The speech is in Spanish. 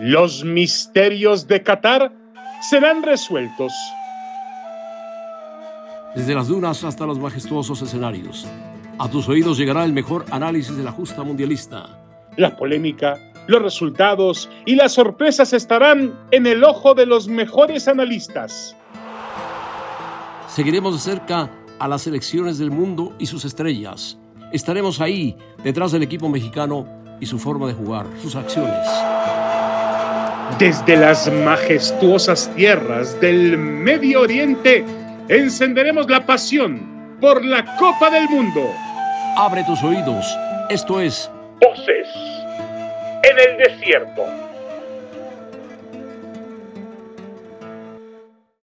Los misterios de Qatar serán resueltos. Desde las dunas hasta los majestuosos escenarios, a tus oídos llegará el mejor análisis de la justa mundialista. La polémica, los resultados y las sorpresas estarán en el ojo de los mejores analistas. Seguiremos de cerca a las selecciones del mundo y sus estrellas. Estaremos ahí, detrás del equipo mexicano y su forma de jugar, sus acciones. Desde las majestuosas tierras del Medio Oriente, encenderemos la pasión por la Copa del Mundo. Abre tus oídos. Esto es Voces en el desierto.